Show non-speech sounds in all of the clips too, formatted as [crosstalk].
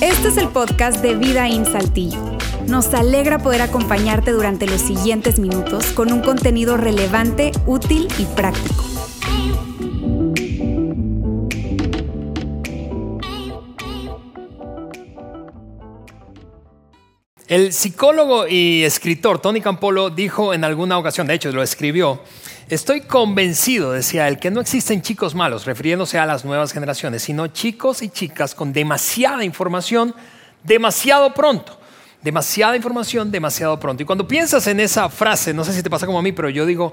Este es el podcast de Vida en Saltillo. Nos alegra poder acompañarte durante los siguientes minutos con un contenido relevante, útil y práctico. El psicólogo y escritor Tony Campolo dijo en alguna ocasión, de hecho lo escribió, estoy convencido, decía él, que no existen chicos malos, refiriéndose a las nuevas generaciones, sino chicos y chicas con demasiada información demasiado pronto. Demasiada información demasiado pronto. Y cuando piensas en esa frase, no sé si te pasa como a mí, pero yo digo,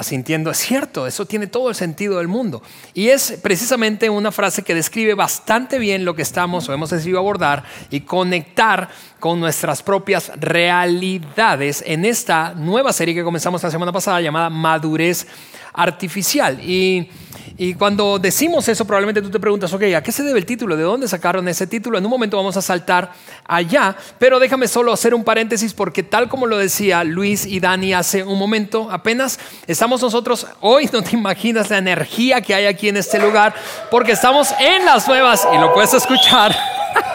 asintiendo, es cierto, eso tiene todo el sentido del mundo. Y es precisamente una frase que describe bastante bien lo que estamos o hemos decidido abordar y conectar con nuestras propias realidades en esta nueva serie que comenzamos la semana pasada llamada Madurez Artificial. Y y cuando decimos eso, probablemente tú te preguntas, ok, ¿a qué se debe el título? ¿De dónde sacaron ese título? En un momento vamos a saltar allá, pero déjame solo hacer un paréntesis porque tal como lo decía Luis y Dani hace un momento, apenas estamos nosotros, hoy [laughs] no te imaginas la energía que hay aquí en este lugar, porque estamos en las nuevas, y lo puedes escuchar,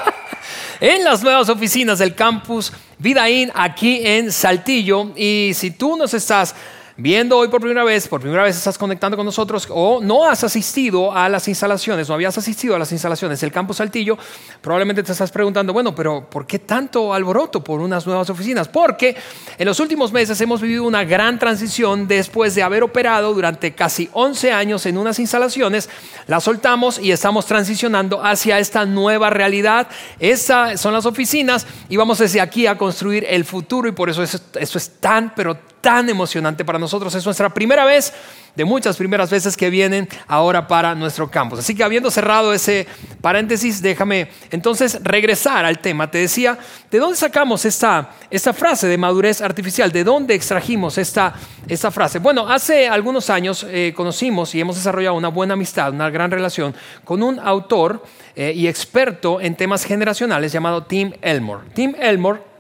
[laughs] en las nuevas oficinas del campus Vidaín aquí en Saltillo. Y si tú nos estás viendo hoy por primera vez, por primera vez estás conectando con nosotros o no has asistido a las instalaciones, no habías asistido a las instalaciones del Campo Saltillo, probablemente te estás preguntando, bueno, pero ¿por qué tanto alboroto por unas nuevas oficinas? Porque en los últimos meses hemos vivido una gran transición después de haber operado durante casi 11 años en unas instalaciones, las soltamos y estamos transicionando hacia esta nueva realidad. Estas son las oficinas y vamos desde aquí a construir el futuro y por eso eso es tan, pero tan emocionante para nosotros. Es nuestra primera vez de muchas primeras veces que vienen ahora para nuestro campus. Así que habiendo cerrado ese paréntesis, déjame entonces regresar al tema. Te decía, ¿de dónde sacamos esta, esta frase de madurez artificial? ¿De dónde extrajimos esta, esta frase? Bueno, hace algunos años eh, conocimos y hemos desarrollado una buena amistad, una gran relación con un autor eh, y experto en temas generacionales llamado Tim Elmore. Tim Elmore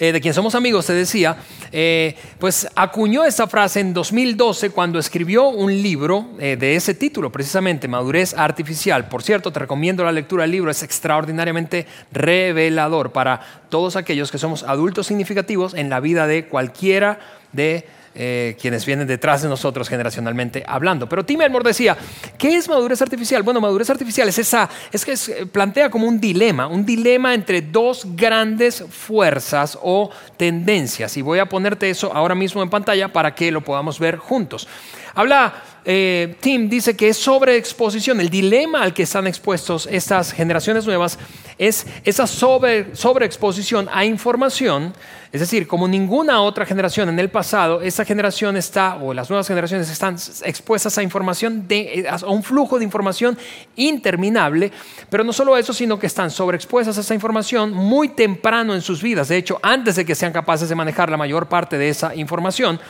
eh, de quien somos amigos, se decía, eh, pues acuñó esta frase en 2012 cuando escribió un libro eh, de ese título, precisamente, Madurez Artificial. Por cierto, te recomiendo la lectura del libro, es extraordinariamente revelador para todos aquellos que somos adultos significativos en la vida de cualquiera de eh, quienes vienen detrás de nosotros generacionalmente hablando. Pero Tim Elmore decía, ¿qué es madurez artificial? Bueno, madurez artificial es esa, es que eh, plantea como un dilema, un dilema entre dos grandes fuerzas o tendencias. Y voy a ponerte eso ahora mismo en pantalla para que lo podamos ver juntos. Habla, eh, Tim dice que es sobreexposición, el dilema al que están expuestos estas generaciones nuevas es esa sobre, sobreexposición a información, es decir, como ninguna otra generación en el pasado, esta generación está, o las nuevas generaciones están expuestas a información, a un flujo de información interminable, pero no solo eso, sino que están sobreexpuestas a esa información muy temprano en sus vidas, de hecho, antes de que sean capaces de manejar la mayor parte de esa información.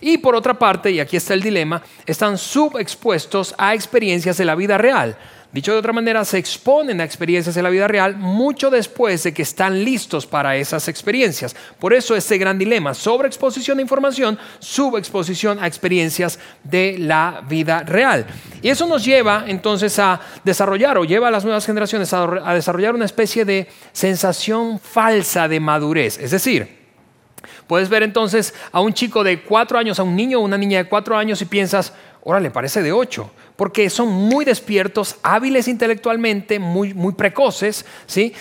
Y por otra parte, y aquí está el dilema, están subexpuestos a experiencias de la vida real. Dicho de otra manera, se exponen a experiencias de la vida real mucho después de que están listos para esas experiencias. Por eso este gran dilema, sobreexposición a información, subexposición a experiencias de la vida real. Y eso nos lleva entonces a desarrollar o lleva a las nuevas generaciones a, a desarrollar una especie de sensación falsa de madurez. Es decir, Puedes ver entonces a un chico de cuatro años, a un niño o una niña de cuatro años y piensas, órale, parece de ocho, porque son muy despiertos, hábiles intelectualmente, muy, muy precoces, ¿sí?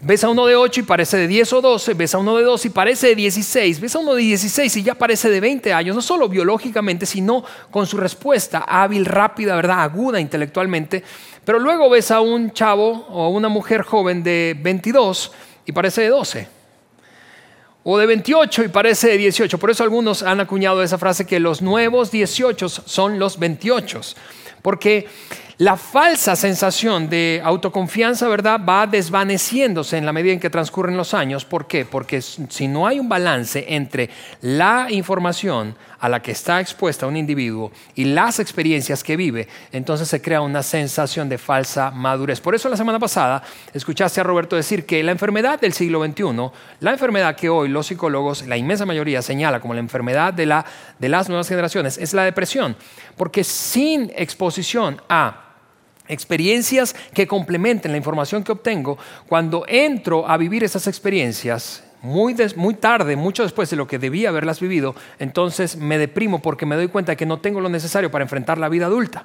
Ves a uno de ocho y parece de diez o doce, ves a uno de 12 y parece de 16, ves a uno de 16 y ya parece de 20 años, no solo biológicamente, sino con su respuesta hábil, rápida, ¿verdad? aguda intelectualmente. Pero luego ves a un chavo o a una mujer joven de 22 y parece de 12 o de 28 y parece de 18. Por eso algunos han acuñado esa frase que los nuevos 18 son los 28. Porque la falsa sensación de autoconfianza, ¿verdad?, va desvaneciéndose en la medida en que transcurren los años. ¿Por qué? Porque si no hay un balance entre la información a la que está expuesta un individuo y las experiencias que vive, entonces se crea una sensación de falsa madurez. Por eso la semana pasada escuchaste a Roberto decir que la enfermedad del siglo XXI, la enfermedad que hoy los psicólogos, la inmensa mayoría, señala como la enfermedad de, la, de las nuevas generaciones, es la depresión. Porque sin exposición a experiencias que complementen la información que obtengo, cuando entro a vivir esas experiencias, muy, muy, tarde, mucho después de lo que debía haberlas vivido, entonces me deprimo porque me doy cuenta de que no tengo lo necesario para enfrentar la vida adulta.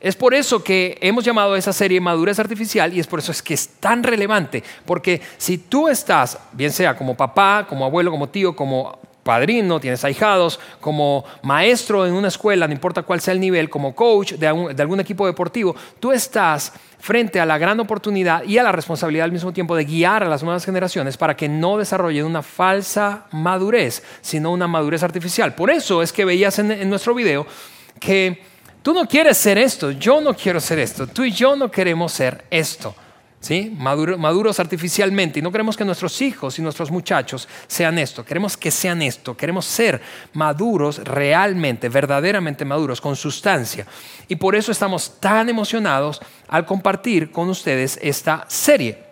Es por eso que hemos llamado a esa serie Madurez Artificial y es por eso es que es tan relevante, porque si tú estás, bien sea como papá, como abuelo, como tío, como padrino, tienes ahijados, como maestro en una escuela, no importa cuál sea el nivel, como coach de, algún equipo deportivo, tú estás frente a la gran oportunidad y a la responsabilidad al mismo tiempo de guiar a las nuevas generaciones para que no desarrollen una falsa madurez, sino una madurez artificial. Por eso es que veías en nuestro video que tú no quieres ser esto, yo no quiero ser esto, tú y yo no queremos ser esto. ¿Sí? maduros artificialmente. Y no queremos que nuestros hijos y nuestros muchachos sean esto. Queremos que sean esto. Queremos ser maduros realmente, verdaderamente maduros, con sustancia. Y por eso estamos tan emocionados al compartir con ustedes esta serie.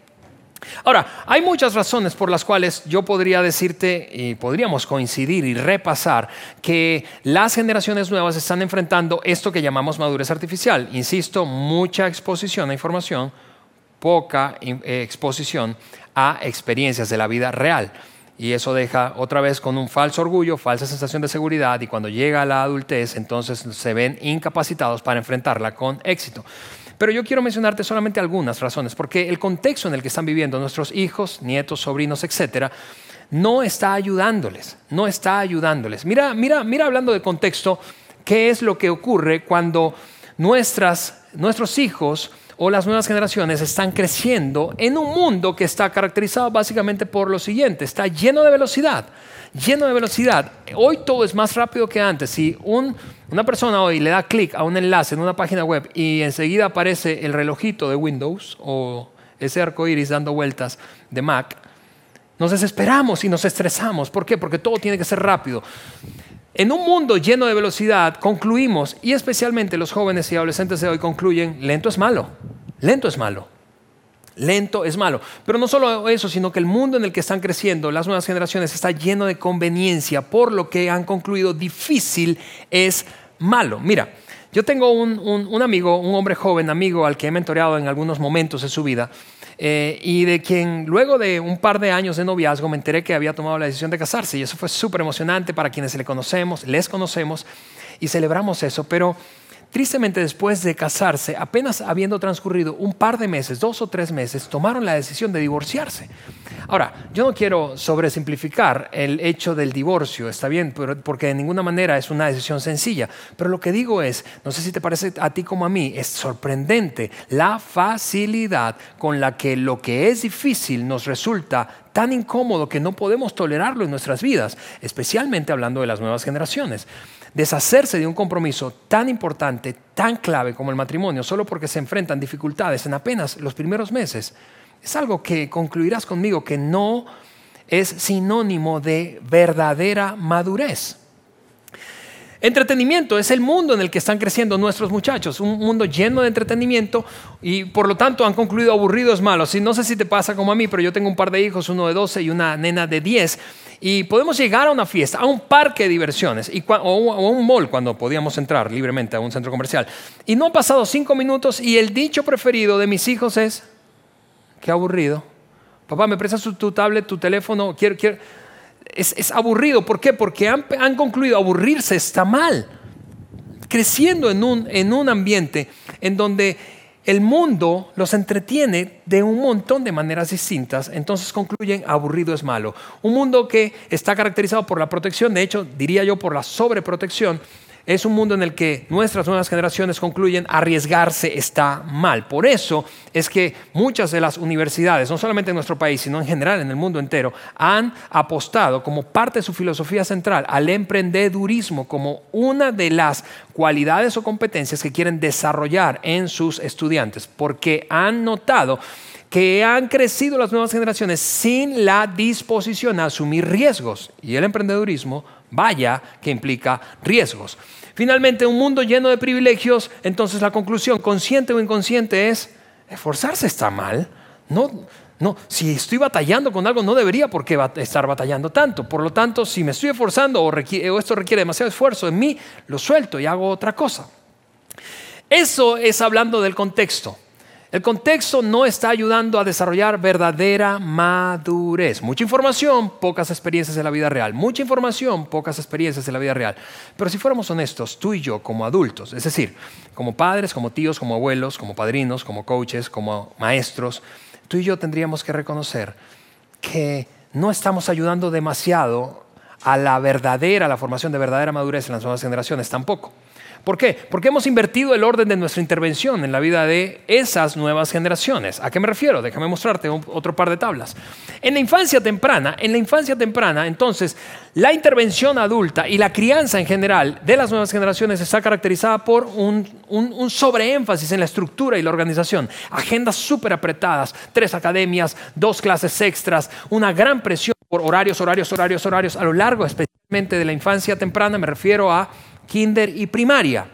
Ahora, hay muchas razones por las cuales yo podría decirte y podríamos coincidir y repasar que las generaciones nuevas están enfrentando esto que llamamos madurez artificial. Insisto, mucha exposición a información, poca eh, exposición a experiencias de la vida real. Y eso deja otra vez con un falso orgullo, falsa sensación de seguridad y cuando llega la adultez entonces se ven incapacitados para enfrentarla con éxito. Pero yo quiero mencionarte solamente algunas razones, porque el contexto en el que están viviendo nuestros hijos, nietos, sobrinos, etcétera, no está ayudándoles, no está ayudándoles. Mira, mira, mira hablando de contexto, qué es lo que ocurre cuando nuestras, nuestros hijos o las nuevas generaciones están creciendo en un mundo que está caracterizado básicamente por lo siguiente, está lleno de velocidad, lleno de velocidad. Hoy todo es más rápido que antes. Si una persona hoy le da clic a un enlace en una página web y enseguida aparece el relojito de Windows o ese arco iris dando vueltas de Mac, nos desesperamos y nos estresamos. ¿Por qué? Porque todo tiene que ser rápido. En un mundo lleno de velocidad, concluimos, y especialmente los jóvenes y adolescentes de hoy concluyen, lento es malo, lento es malo, lento es malo. Pero no solo eso, sino que el mundo en el que están creciendo las nuevas generaciones está lleno de conveniencia, por lo que han concluido difícil es malo. Mira, yo tengo un, un amigo, un hombre joven, amigo al que he mentoreado en algunos momentos de su vida, eh, y de quien luego de un par de años de noviazgo me enteré que había tomado la decisión de casarse y eso fue súper emocionante para quienes le conocemos, les conocemos y celebramos eso, pero Tristemente, después de casarse, apenas habiendo transcurrido un par de meses, dos o tres meses, tomaron la decisión de divorciarse. Ahora, yo no quiero sobresimplificar el hecho del divorcio, está bien, porque de ninguna manera es una decisión sencilla, pero lo que digo es, no sé si te parece a ti como a mí, es sorprendente la facilidad con la que lo que es difícil nos resulta tan incómodo que no podemos tolerarlo en nuestras vidas, especialmente hablando de las nuevas generaciones deshacerse de un compromiso tan importante, tan clave como el matrimonio, solo porque se enfrentan dificultades en apenas los primeros meses, es algo que concluirás conmigo que no es sinónimo de verdadera madurez. Entretenimiento es el mundo en el que están creciendo nuestros muchachos, un mundo lleno de entretenimiento y por lo tanto han concluido aburridos malos. Y no sé si te pasa como a mí, pero yo tengo un par de hijos, uno de 12 y una nena de 10 y podemos llegar a una fiesta, a un parque de diversiones o, a un mall cuando podíamos entrar libremente a un centro comercial. Y no han pasado cinco minutos y el dicho preferido de mis hijos es, qué aburrido. Papá, ¿me prestas tu tablet, tu teléfono? Quiero, quiero. Es, aburrido. ¿Por qué? Porque han, han concluido, aburrirse está mal. Creciendo en un, en un ambiente en donde el mundo los entretiene de un montón de maneras distintas, entonces concluyen aburrido es malo. Un mundo que está caracterizado por la protección, de hecho diría yo por la sobreprotección, es un mundo en el que nuestras nuevas generaciones concluyen arriesgarse está mal. Por eso es que muchas de las universidades, no solamente en nuestro país, sino en general en el mundo entero, han apostado como parte de su filosofía central al emprendedurismo como una de las cualidades o competencias que quieren desarrollar en sus estudiantes, porque han notado que han crecido las nuevas generaciones sin la disposición a asumir riesgos. Y el emprendedurismo, vaya, que implica riesgos. Finalmente, un mundo lleno de privilegios, entonces la conclusión, consciente o inconsciente, es, esforzarse está mal. No, no, si estoy batallando con algo, no debería por qué estar batallando tanto. Por lo tanto, si me estoy esforzando o, o esto requiere demasiado esfuerzo en mí, lo suelto y hago otra cosa. Eso es hablando del contexto. El contexto no está ayudando a desarrollar verdadera madurez. Mucha información, pocas experiencias en la vida real. Mucha información, pocas experiencias en la vida real. Pero si fuéramos honestos, tú y yo como adultos, es decir, como padres, como tíos, como abuelos, como padrinos, como coaches, como maestros, tú y yo tendríamos que reconocer que no estamos ayudando demasiado a la verdadera, a la formación de verdadera madurez en las nuevas generaciones tampoco. ¿Por qué? Porque hemos invertido el orden de nuestra intervención en la vida de esas nuevas generaciones. ¿A qué me refiero? Déjame mostrarte otro par de tablas. En la infancia temprana, en la infancia temprana, entonces, la intervención adulta y la crianza en general de las nuevas generaciones está caracterizada por un, un sobreénfasis en la estructura y la organización. Agendas súper apretadas, tres academias, dos clases extras, una gran presión por horarios, horarios, horarios, horarios a lo largo especialmente de la infancia temprana, me refiero a kinder y primaria.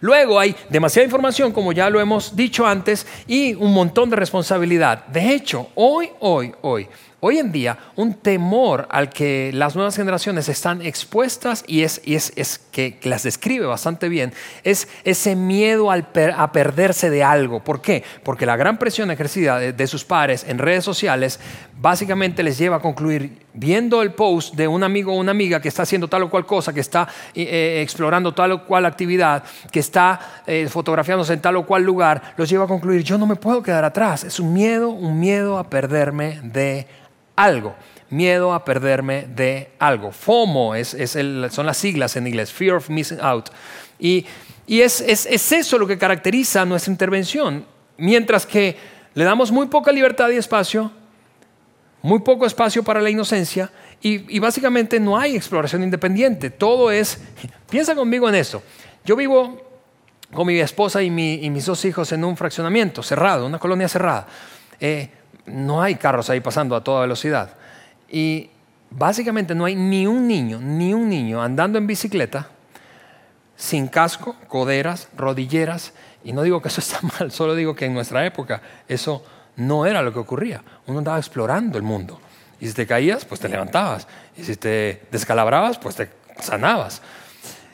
Luego hay demasiada información, como ya lo hemos dicho antes, y un montón de responsabilidad. De hecho, hoy, hoy, hoy, hoy en día, un temor al que las nuevas generaciones están expuestas y es, que, las describe bastante bien, es ese miedo a perderse de algo. ¿Por qué? Porque la gran presión ejercida de, sus padres en redes sociales básicamente les lleva a concluir viendo el post de un amigo o una amiga que está haciendo tal o cual cosa, que está eh, eh, explorando tal o cual actividad, que está eh, fotografiándose en tal o cual lugar, los lleva a concluir, yo no me puedo quedar atrás. Es un miedo, un miedo a perderme de algo. Miedo a perderme de algo. FOMO es, son las siglas en inglés, Fear of Missing Out. Y, es, es eso lo que caracteriza nuestra intervención. Mientras que le damos muy poca libertad y espacio, muy poco espacio para la inocencia y, básicamente no hay exploración independiente. Todo es, [laughs] piensa conmigo en eso. Yo vivo con mi esposa y, mis dos hijos en un fraccionamiento cerrado, una colonia cerrada. Eh, no hay carros ahí pasando a toda velocidad. Y básicamente no hay ni un niño, ni un niño andando en bicicleta sin casco, coderas, rodilleras. Y no digo que eso está [laughs] mal, solo digo que en nuestra época eso no era lo que ocurría. Uno andaba explorando el mundo. Y si te caías, pues te levantabas. Y si te descalabrabas, pues te sanabas.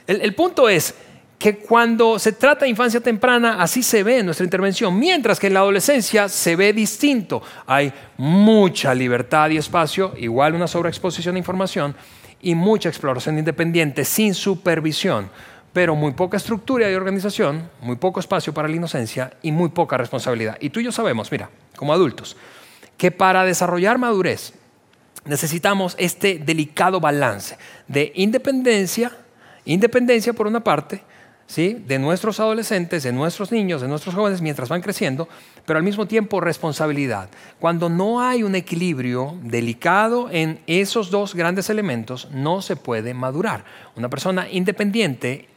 El, punto es que cuando se trata de infancia temprana, así se ve en nuestra intervención, mientras que en la adolescencia se ve distinto. Hay mucha libertad y espacio, igual una sobreexposición de información, y mucha exploración independiente sin supervisión pero muy poca estructura y organización, muy poco espacio para la inocencia y muy poca responsabilidad. Y tú y yo sabemos, mira, como adultos, que para desarrollar madurez necesitamos este delicado balance de independencia, independencia por una parte, ¿sí? de nuestros adolescentes, de nuestros niños, de nuestros jóvenes mientras van creciendo, pero al mismo tiempo responsabilidad. Cuando no hay un equilibrio delicado en esos dos grandes elementos, no se puede madurar. Una persona independiente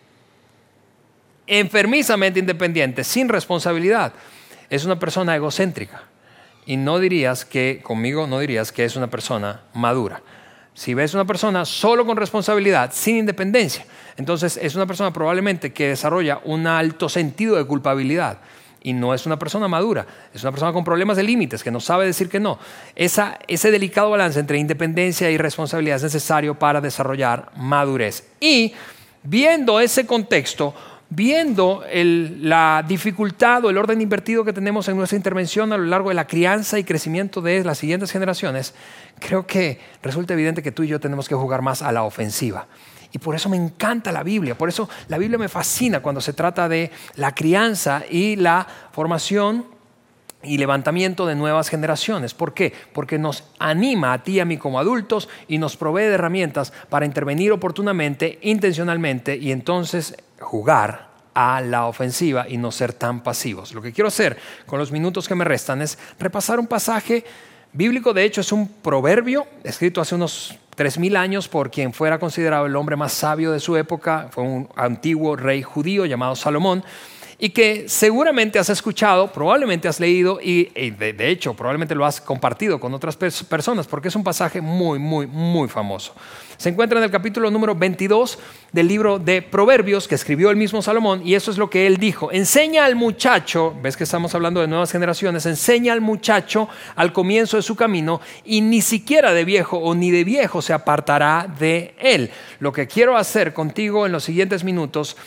enfermizamente independiente, sin responsabilidad, es una persona egocéntrica. Y no dirías que, conmigo no dirías que es una persona madura. Si ves una persona solo con responsabilidad, sin independencia, entonces es una persona probablemente que desarrolla un alto sentido de culpabilidad y no es una persona madura, es una persona con problemas de límites, que no sabe decir que no. ese delicado balance entre independencia y responsabilidad es necesario para desarrollar madurez. Y viendo ese contexto, viendo la dificultad o el orden invertido que tenemos en nuestra intervención a lo largo de la crianza y crecimiento de las siguientes generaciones, creo que resulta evidente que tú y yo tenemos que jugar más a la ofensiva. Y por eso me encanta la Biblia, por eso la Biblia me fascina cuando se trata de la crianza y la formación y levantamiento de nuevas generaciones. ¿Por qué? Porque nos anima a ti y a mí como adultos y nos provee de herramientas para intervenir oportunamente, intencionalmente y entonces jugar a la ofensiva y no ser tan pasivos. Lo que quiero hacer con los minutos que me restan es repasar un pasaje bíblico, de hecho es un proverbio escrito hace unos 3.000 años por quien fuera considerado el hombre más sabio de su época, fue un antiguo rey judío llamado Salomón y que seguramente has escuchado, probablemente has leído y, de, hecho probablemente lo has compartido con otras personas porque es un pasaje muy, muy, muy famoso. Se encuentra en el capítulo número 22 del libro de Proverbios que escribió el mismo Salomón y eso es lo que él dijo. Enseña al muchacho, ves que estamos hablando de nuevas generaciones, enseña al muchacho al comienzo de su camino y ni siquiera de viejo o ni de viejo se apartará de él. Lo que quiero hacer contigo en los siguientes minutos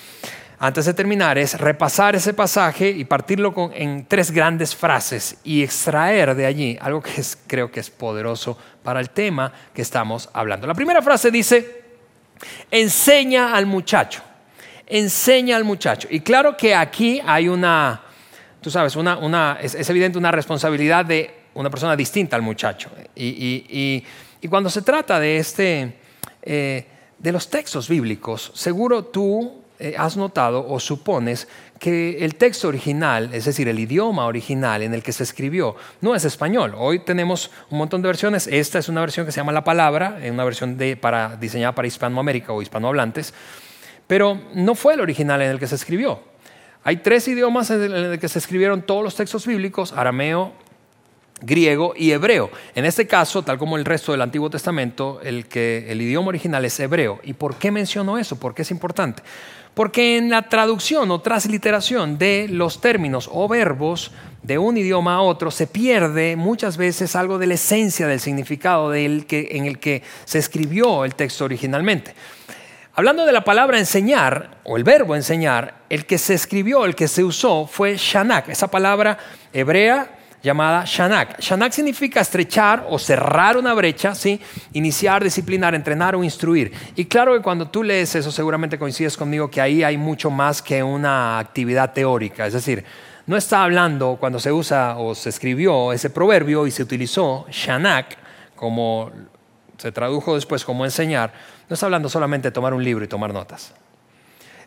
antes de terminar, es repasar ese pasaje y partirlo en tres grandes frases y extraer de allí algo que creo que es poderoso para el tema que estamos hablando. La primera frase dice, enseña al muchacho, enseña al muchacho. Y claro que aquí hay una, tú sabes, una, es, evidente una responsabilidad de una persona distinta al muchacho. Y, cuando se trata de este... Eh, de los textos bíblicos, seguro tú eh, has notado o supones que el texto original, es decir, el idioma original en el que se escribió, no es español. Hoy tenemos un montón de versiones. Esta es una versión que se llama La Palabra, una versión para, diseñada para Hispanoamérica o hispanohablantes, pero no fue el original en el que se escribió. Hay tres idiomas en el que se escribieron todos los textos bíblicos, arameo, griego y hebreo. En este caso, tal como el resto del Antiguo Testamento, el, que, el idioma original es hebreo. ¿Y por qué menciono eso? ¿Por qué es importante? Porque en la traducción o transliteración de los términos o verbos de un idioma a otro se pierde muchas veces algo de la esencia del significado del que, en el que se escribió el texto originalmente. Hablando de la palabra enseñar o el verbo enseñar, el que se escribió, el que se usó fue shanak, esa palabra hebrea llamada Shanak. Shanak significa estrechar o cerrar una brecha, ¿sí? iniciar, disciplinar, entrenar o instruir. Y claro que cuando tú lees eso, seguramente coincides conmigo que ahí hay mucho más que una actividad teórica. Es decir, no está hablando cuando se usa o se escribió ese proverbio y se utilizó Shanak, como se tradujo después como enseñar, no está hablando solamente de tomar un libro y tomar notas.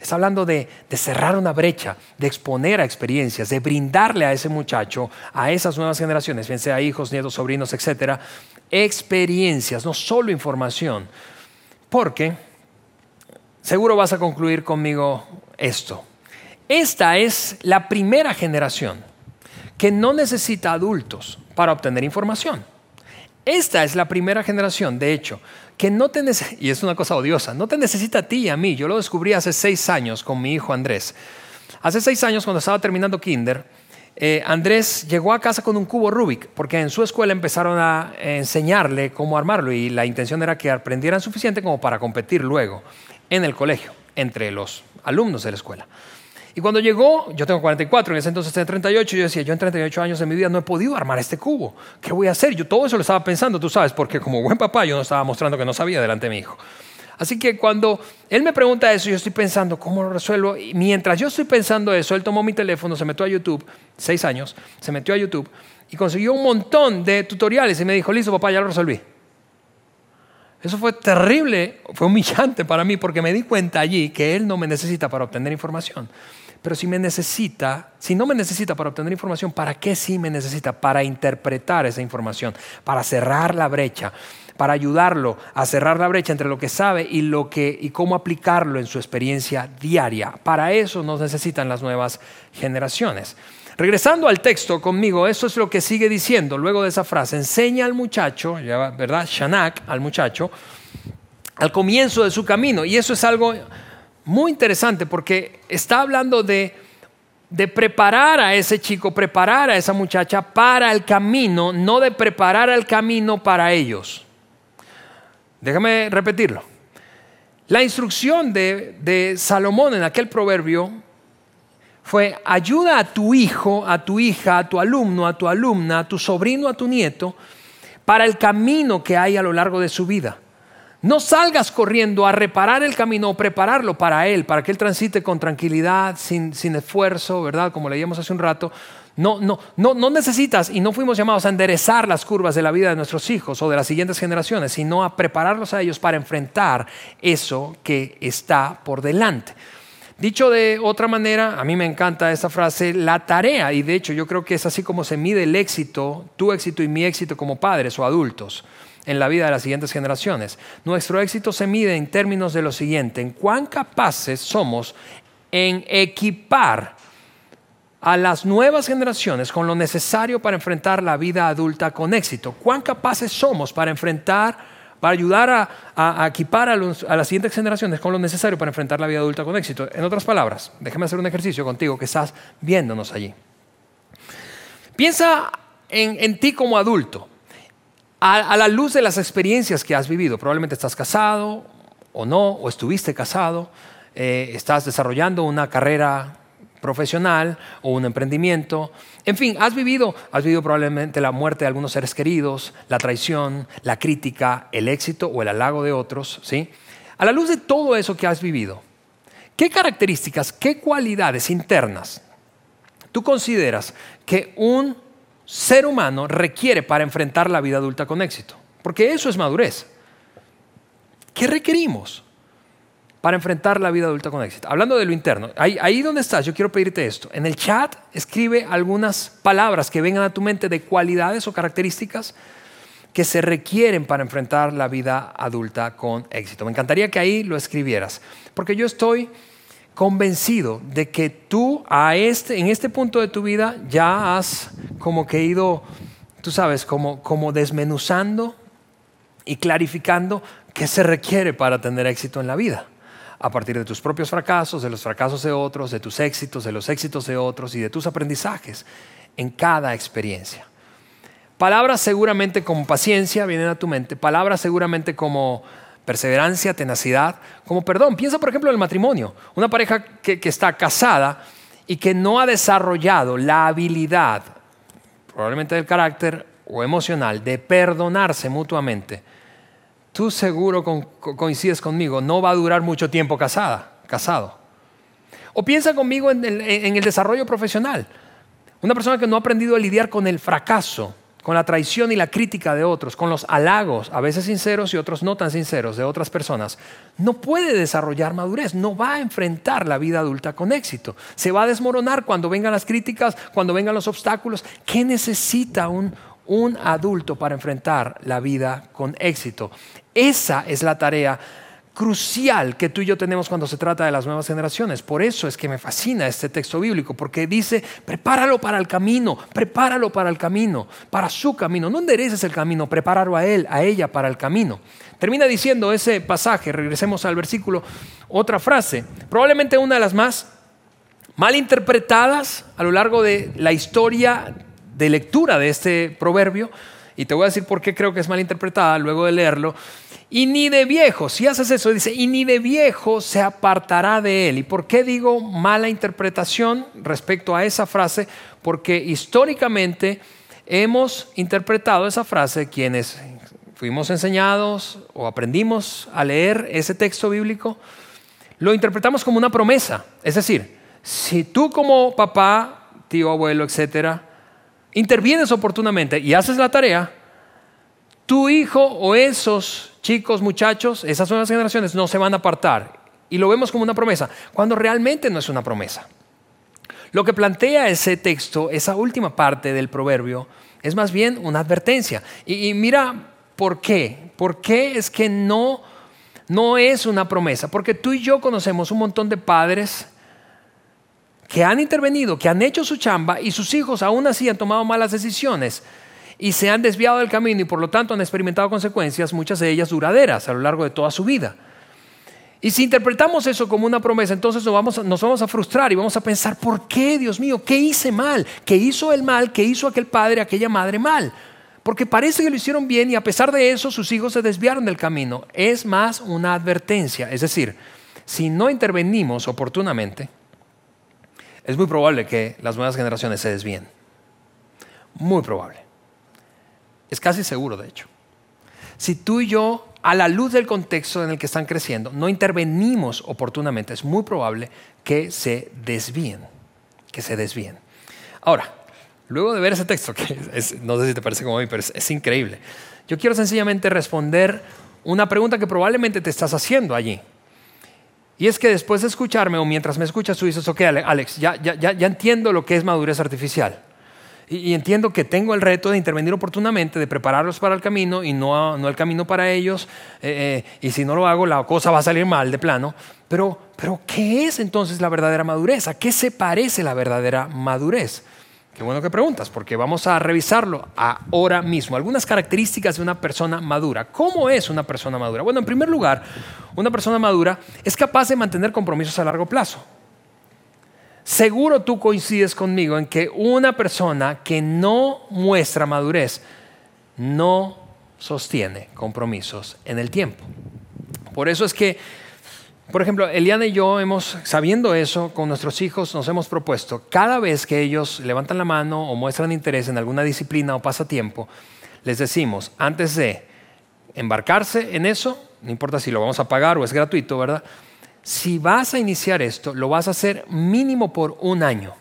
Está hablando de, cerrar una brecha, de exponer a experiencias, de brindarle a ese muchacho, a esas nuevas generaciones, bien sea hijos, nietos, sobrinos, etcétera, experiencias, no solo información. Porque seguro vas a concluir conmigo esto. Esta es la primera generación que no necesita adultos para obtener información. Esta es la primera generación, de hecho, que no te y es una cosa odiosa, no te necesita a ti y a mí. Yo lo descubrí hace seis años con mi hijo Andrés. Hace seis años, cuando estaba terminando kinder, eh, Andrés llegó a casa con un cubo Rubik, porque en su escuela empezaron a enseñarle cómo armarlo y la intención era que aprendieran suficiente como para competir luego en el colegio, entre los alumnos de la escuela. Y cuando llegó, yo tengo 44, en ese entonces tenía 38, yo decía, yo en 38 años de mi vida no he podido armar este cubo. ¿Qué voy a hacer? Yo todo eso lo estaba pensando, tú sabes, porque como buen papá yo no estaba mostrando que no sabía delante de mi hijo. Así que cuando él me pregunta eso, yo estoy pensando, ¿cómo lo resuelvo? Y mientras yo estoy pensando eso, él tomó mi teléfono, se metió a YouTube, seis años, se metió a YouTube y consiguió un montón de tutoriales y me dijo, listo papá, ya lo resolví. Eso fue terrible, fue humillante para mí porque me di cuenta allí que él no me necesita para obtener información. Pero si me necesita, si no me necesita para obtener información, ¿para qué sí me necesita? Para interpretar esa información, para cerrar la brecha, para ayudarlo a cerrar la brecha entre lo que sabe y lo que y cómo aplicarlo en su experiencia diaria. Para eso nos necesitan las nuevas generaciones. Regresando al texto conmigo, eso es lo que sigue diciendo luego de esa frase. Enseña al muchacho, ¿verdad? Shanak, al muchacho, al comienzo de su camino. Y eso es algo muy interesante porque está hablando de, preparar a ese chico, preparar a esa muchacha para el camino, no de preparar el camino para ellos. Déjame repetirlo. La instrucción de Salomón en aquel proverbio fue ayuda a tu hijo, a tu hija, a tu alumno, a tu alumna, a tu sobrino, a tu nieto, para el camino que hay a lo largo de su vida No salgas corriendo a reparar el camino o prepararlo para Él, para que Él transite con tranquilidad, sin, sin esfuerzo, ¿verdad? Como leíamos hace un rato. No, no, no, no necesitas y no fuimos llamados a enderezar las curvas de la vida de nuestros hijos o de las siguientes generaciones, sino a prepararlos a ellos para enfrentar eso que está por delante. Dicho de otra manera, a mí me encanta esta frase, la tarea, y de hecho yo creo que es así como se mide el éxito, tu éxito y mi éxito como padres o adultos en la vida de las siguientes generaciones. Nuestro éxito se mide en términos de lo siguiente, en cuán capaces somos en equipar a las nuevas generaciones con lo necesario para enfrentar la vida adulta con éxito. ¿Cuán capaces somos para enfrentar, para ayudar a, equipar a, las siguientes generaciones con lo necesario para enfrentar la vida adulta con éxito? En otras palabras, déjame hacer un ejercicio contigo que estás viéndonos allí. Piensa en, en ti como adulto a, la luz de las experiencias que has vivido, probablemente estás casado o no, o estuviste casado, eh, estás desarrollando una carrera profesional o un emprendimiento. En fin, has vivido, has vivido probablemente la muerte de algunos seres queridos, la traición, la crítica, el éxito o el halago de otros, ¿sí? A la luz de todo eso que has vivido, ¿qué características, qué cualidades internas tú consideras que un ser humano requiere para enfrentar la vida adulta con éxito. Porque eso es madurez. ¿Qué requerimos para enfrentar la vida adulta con éxito? Hablando de lo interno, ahí, donde estás, yo quiero pedirte esto. En el chat escribe algunas palabras que vengan a tu mente de cualidades o características que se requieren para enfrentar la vida adulta con éxito. Me encantaría que ahí lo escribieras, porque yo estoy convencido de que tú a este, en este punto de tu vida ya has como que ido, tú sabes, como, como desmenuzando y clarificando qué se requiere para tener éxito en la vida. A partir de tus propios fracasos, de los fracasos de otros, de tus éxitos, de los éxitos de otros y de tus aprendizajes en cada experiencia. Palabras seguramente como paciencia vienen a tu mente, palabras seguramente como perseverancia, tenacidad, como perdón. Piensa, por ejemplo, en el matrimonio. Una pareja que, está casada y que no ha desarrollado la habilidad, probablemente del carácter o emocional, de perdonarse mutuamente. Tú seguro coincides conmigo, no va a durar mucho tiempo casada, casado. O piensa conmigo en el desarrollo profesional. Una persona que no ha aprendido a lidiar con el fracaso, con la traición y la crítica de otros, con los halagos, a veces sinceros y otros no tan sinceros, de otras personas, no puede desarrollar madurez, no va a enfrentar la vida adulta con éxito. Se va a desmoronar cuando vengan las críticas, cuando vengan los obstáculos. ¿Qué necesita un, un adulto para enfrentar la vida con éxito? Esa es la tarea crucial que tú y yo tenemos cuando se trata de las nuevas generaciones. Por eso es que me fascina este texto bíblico, porque dice, prepáralo para el camino, prepáralo para el camino, para su camino. No endereces el camino, prepáralo a él, a ella para el camino. Termina diciendo ese pasaje, regresemos al versículo, otra frase, probablemente una de las más mal interpretadas a lo largo de la historia de lectura de este proverbio, y te voy a decir por qué creo que es mal interpretada luego de leerlo, y ni de viejo, si haces eso, dice, y ni de viejo se apartará de él. ¿Y por qué digo mala interpretación respecto a esa frase? Porque históricamente hemos interpretado esa frase quienes fuimos enseñados o aprendimos a leer ese texto bíblico, lo interpretamos como una promesa. Es decir, si tú como papá, tío, abuelo, etcétera, intervienes oportunamente y haces la tarea, tu hijo o esos chicos, muchachos, esas nuevas generaciones no se van a apartar. Y lo vemos como una promesa, cuando realmente no es una promesa. Lo que plantea ese texto, esa última parte del proverbio, es más bien una advertencia. Y, mira por qué. ¿Por qué es que no, no es una promesa? Porque tú y yo conocemos un montón de padres que han intervenido, que han hecho su chamba y sus hijos aún así han tomado malas decisiones y se han desviado del camino y por lo tanto han experimentado consecuencias, muchas de ellas duraderas a lo largo de toda su vida. Y si interpretamos eso como una promesa, entonces nos vamos, a frustrar y vamos a pensar, ¿por qué, Dios mío? ¿Qué hice mal? ¿Qué hizo el mal? ¿Qué hizo aquel padre, aquella madre mal? Porque parece que lo hicieron bien y a pesar de eso sus hijos se desviaron del camino. Es más una advertencia. Es decir, si no intervenimos oportunamente, es muy probable que las nuevas generaciones se desvíen. Muy probable. Es casi seguro, de hecho. Si tú y yo, a la luz del contexto en el que están creciendo, no intervenimos oportunamente, es muy probable que se desvíen, que se desvíen. Ahora, luego de ver ese texto, [laughs] que no sé si te parece como a mí, pero es increíble, yo quiero sencillamente responder una pregunta que probablemente te estás haciendo allí. Y es que después de escucharme o mientras me escuchas tú dices, ok Alex, ya, ya, ya entiendo lo que es madurez artificial. Y, entiendo que tengo el reto de intervenir oportunamente, de prepararlos para el camino y no, no el camino para ellos. Eh, eh, y si no lo hago, la cosa va a salir mal de plano. Pero, pero, ¿qué es entonces la verdadera madurez? ¿A qué se parece la verdadera madurez? Qué bueno que preguntas, porque vamos a revisarlo ahora mismo. Algunas características de una persona madura. ¿Cómo es una persona madura? Bueno, en primer lugar, una persona madura es capaz de mantener compromisos a largo plazo. Seguro tú coincides conmigo en que una persona que no muestra madurez no sostiene compromisos en el tiempo. Por eso es que por ejemplo, Eliana y yo hemos, sabiendo eso, con nuestros hijos nos hemos propuesto, cada vez que ellos levantan la mano o muestran interés en alguna disciplina o pasatiempo, les decimos, antes de embarcarse en eso, no importa si lo vamos a pagar o es gratuito, ¿verdad? Si vas a iniciar esto, lo vas a hacer mínimo por un año,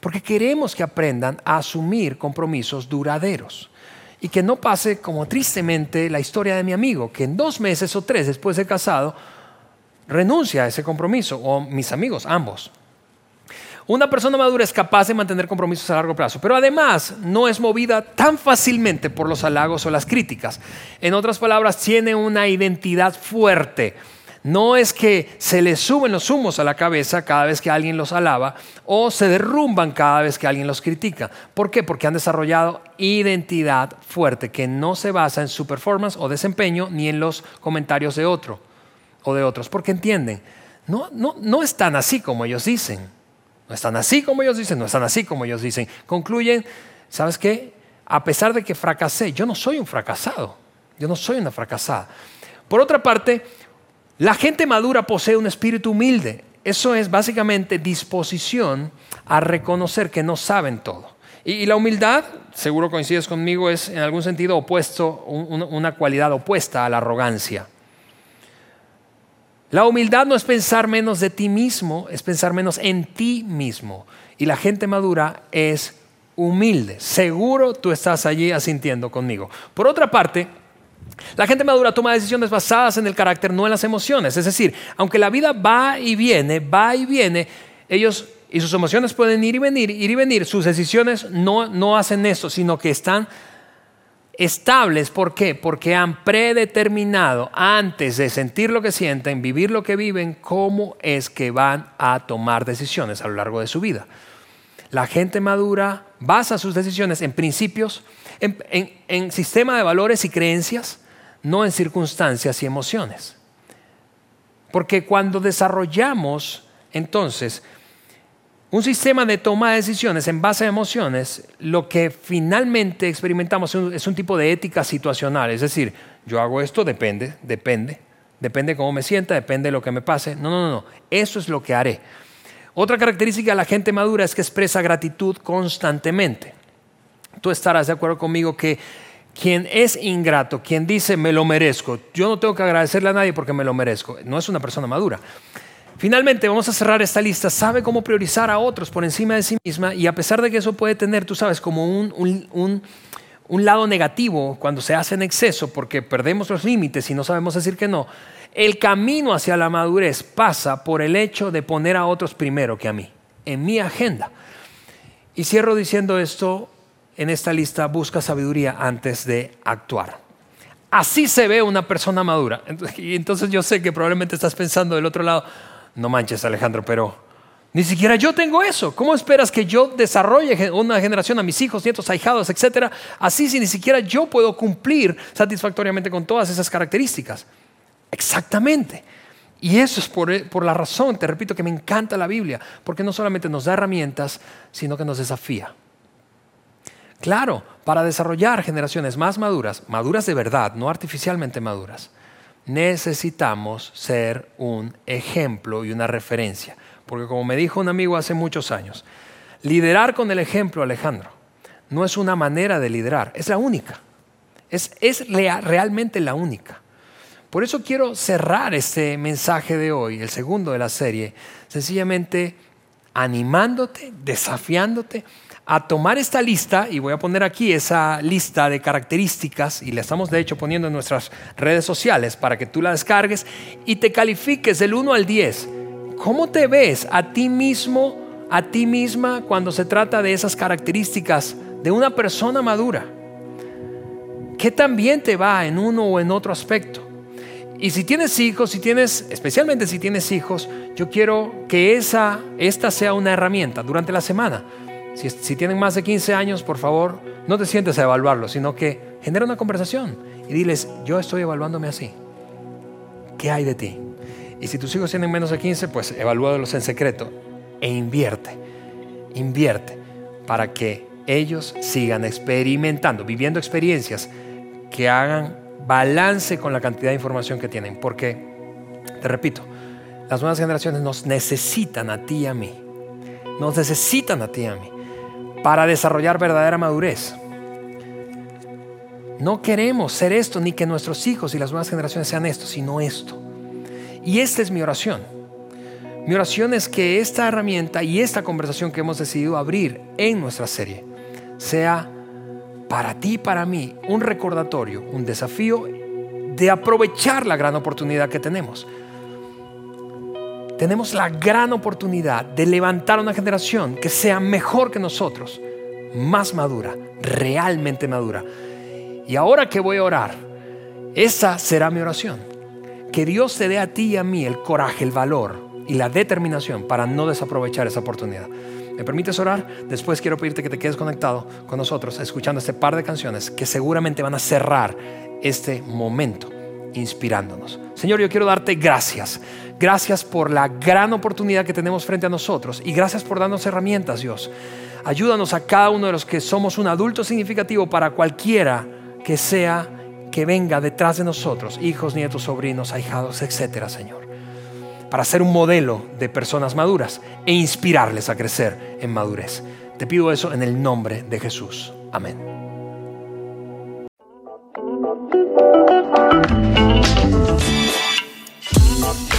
porque queremos que aprendan a asumir compromisos duraderos y que no pase como tristemente la historia de mi amigo, que en dos meses o tres después de casado, renuncia a ese compromiso, o mis amigos, ambos. Una persona madura es capaz de mantener compromisos a largo plazo, pero además no es movida tan fácilmente por los halagos o las críticas. En otras palabras, tiene una identidad fuerte. No es que se le suben los humos a la cabeza cada vez que alguien los alaba o se derrumban cada vez que alguien los critica. ¿Por qué? Porque han desarrollado identidad fuerte que no se basa en su performance o desempeño ni en los comentarios de otro o de otros, porque entienden, no, no, no están así como ellos dicen, no están así como ellos dicen, no están así como ellos dicen. Concluyen, ¿sabes qué? A pesar de que fracasé, yo no soy un fracasado, yo no soy una fracasada. Por otra parte, la gente madura posee un espíritu humilde. Eso es básicamente disposición a reconocer que no saben todo. Y, la humildad, seguro coincides conmigo, es en algún sentido opuesto, una cualidad opuesta a la arrogancia. La humildad no es pensar menos de ti mismo, es pensar menos en ti mismo. Y la gente madura es humilde. Seguro tú estás allí asintiendo conmigo. Por otra parte, la gente madura toma decisiones basadas en el carácter, no en las emociones. Es decir, aunque la vida va y viene, va y viene, ellos y sus emociones pueden ir y venir, ir y venir, sus decisiones no, no hacen eso, sino que están estables. ¿Por qué? Porque han predeterminado antes de sentir lo que sienten, vivir lo que viven, cómo es que van a tomar decisiones a lo largo de su vida. La gente madura basa sus decisiones en principios, en, en sistema de valores y creencias, no en circunstancias y emociones. Porque cuando desarrollamos entonces un sistema de toma de decisiones en base a emociones, lo que finalmente experimentamos es un tipo de ética situacional. Es decir, yo hago esto, depende, depende, depende cómo me sienta, depende de lo que me pase. No, no, no, eso es lo que haré. Otra característica de la gente madura es que expresa gratitud constantemente. Tú estarás de acuerdo conmigo que quien es ingrato, quien dice me lo merezco, yo no tengo que agradecerle a nadie porque me lo merezco, no es una persona madura. Finalmente, vamos a cerrar esta lista. Sabe cómo priorizar a otros por encima de sí misma y a pesar de que eso puede tener, tú sabes, como un, lado negativo cuando se hace en exceso porque perdemos los límites y no sabemos decir que no, el camino hacia la madurez pasa por el hecho de poner a otros primero que a mí, en mi agenda. Y cierro diciendo esto, en esta lista busca sabiduría antes de actuar. Así se ve una persona madura. Y entonces yo sé que probablemente estás pensando del otro lado, no manches Alejandro, pero ni siquiera yo tengo eso. ¿Cómo esperas que yo desarrolle una generación a mis hijos, nietos, ahijados, etcétera? Así si ni siquiera yo puedo cumplir satisfactoriamente con todas esas características. Exactamente. Y eso es por, por, la razón, te repito, que me encanta la Biblia, porque no solamente nos da herramientas, sino que nos desafía. Claro, para desarrollar generaciones más maduras, maduras de verdad, no artificialmente maduras, necesitamos ser un ejemplo y una referencia. Porque como me dijo un amigo hace muchos años, liderar con el ejemplo, Alejandro, no es una manera de liderar, es la única. Es, es realmente la única. Por eso quiero cerrar este mensaje de hoy, el segundo de la serie, sencillamente animándote, desafiándote a tomar esta lista, y voy a poner aquí esa lista de características, y la estamos de hecho poniendo en nuestras redes sociales para que tú la descargues y te califiques del 1 al 10. ¿Cómo te ves a ti mismo, a ti misma cuando se trata de esas características de una persona madura? ¿Qué también te va en uno o en otro aspecto? Y si tienes hijos, si tienes, especialmente si tienes hijos, yo quiero que esa, esta sea una herramienta durante la semana si, tienen más de 15 años, por favor, no te sientes a evaluarlo, sino que genera una conversación y diles, yo estoy evaluándome así. ¿Qué hay de ti? Y si tus hijos tienen menos de 15, pues evalúalos en secreto e invierte, invierte para que ellos sigan experimentando, viviendo experiencias que hagan balance con la cantidad de información que tienen. Porque, te repito, las nuevas generaciones nos necesitan a ti y a mí. Nos necesitan a ti y a mí para desarrollar verdadera madurez. No queremos ser esto, ni que nuestros hijos y las nuevas generaciones sean esto, sino esto. Y esta es mi oración. Mi oración es que esta herramienta y esta conversación que hemos decidido abrir en nuestra serie sea para ti y para mí un recordatorio, un desafío de aprovechar la gran oportunidad que tenemos tenemos la gran oportunidad de levantar una generación que sea mejor que nosotros, más madura, realmente madura. Y ahora que voy a orar, esa será mi oración. Que Dios te dé a ti y a mí el coraje, el valor y la determinación para no desaprovechar esa oportunidad. ¿Me permites orar? Después quiero pedirte que te quedes conectado con nosotros, escuchando este par de canciones que seguramente van a cerrar este momento inspirándonos. Señor, yo quiero darte gracias. Gracias por la gran oportunidad que tenemos frente a nosotros y gracias por darnos herramientas, Dios. Ayúdanos a cada uno de los que somos un adulto significativo para cualquiera que sea que venga detrás de nosotros, hijos, nietos, sobrinos, ahijados, etcétera, Señor. Para ser un modelo de personas maduras e inspirarles a crecer en madurez. Te pido eso en el nombre de Jesús. Amén.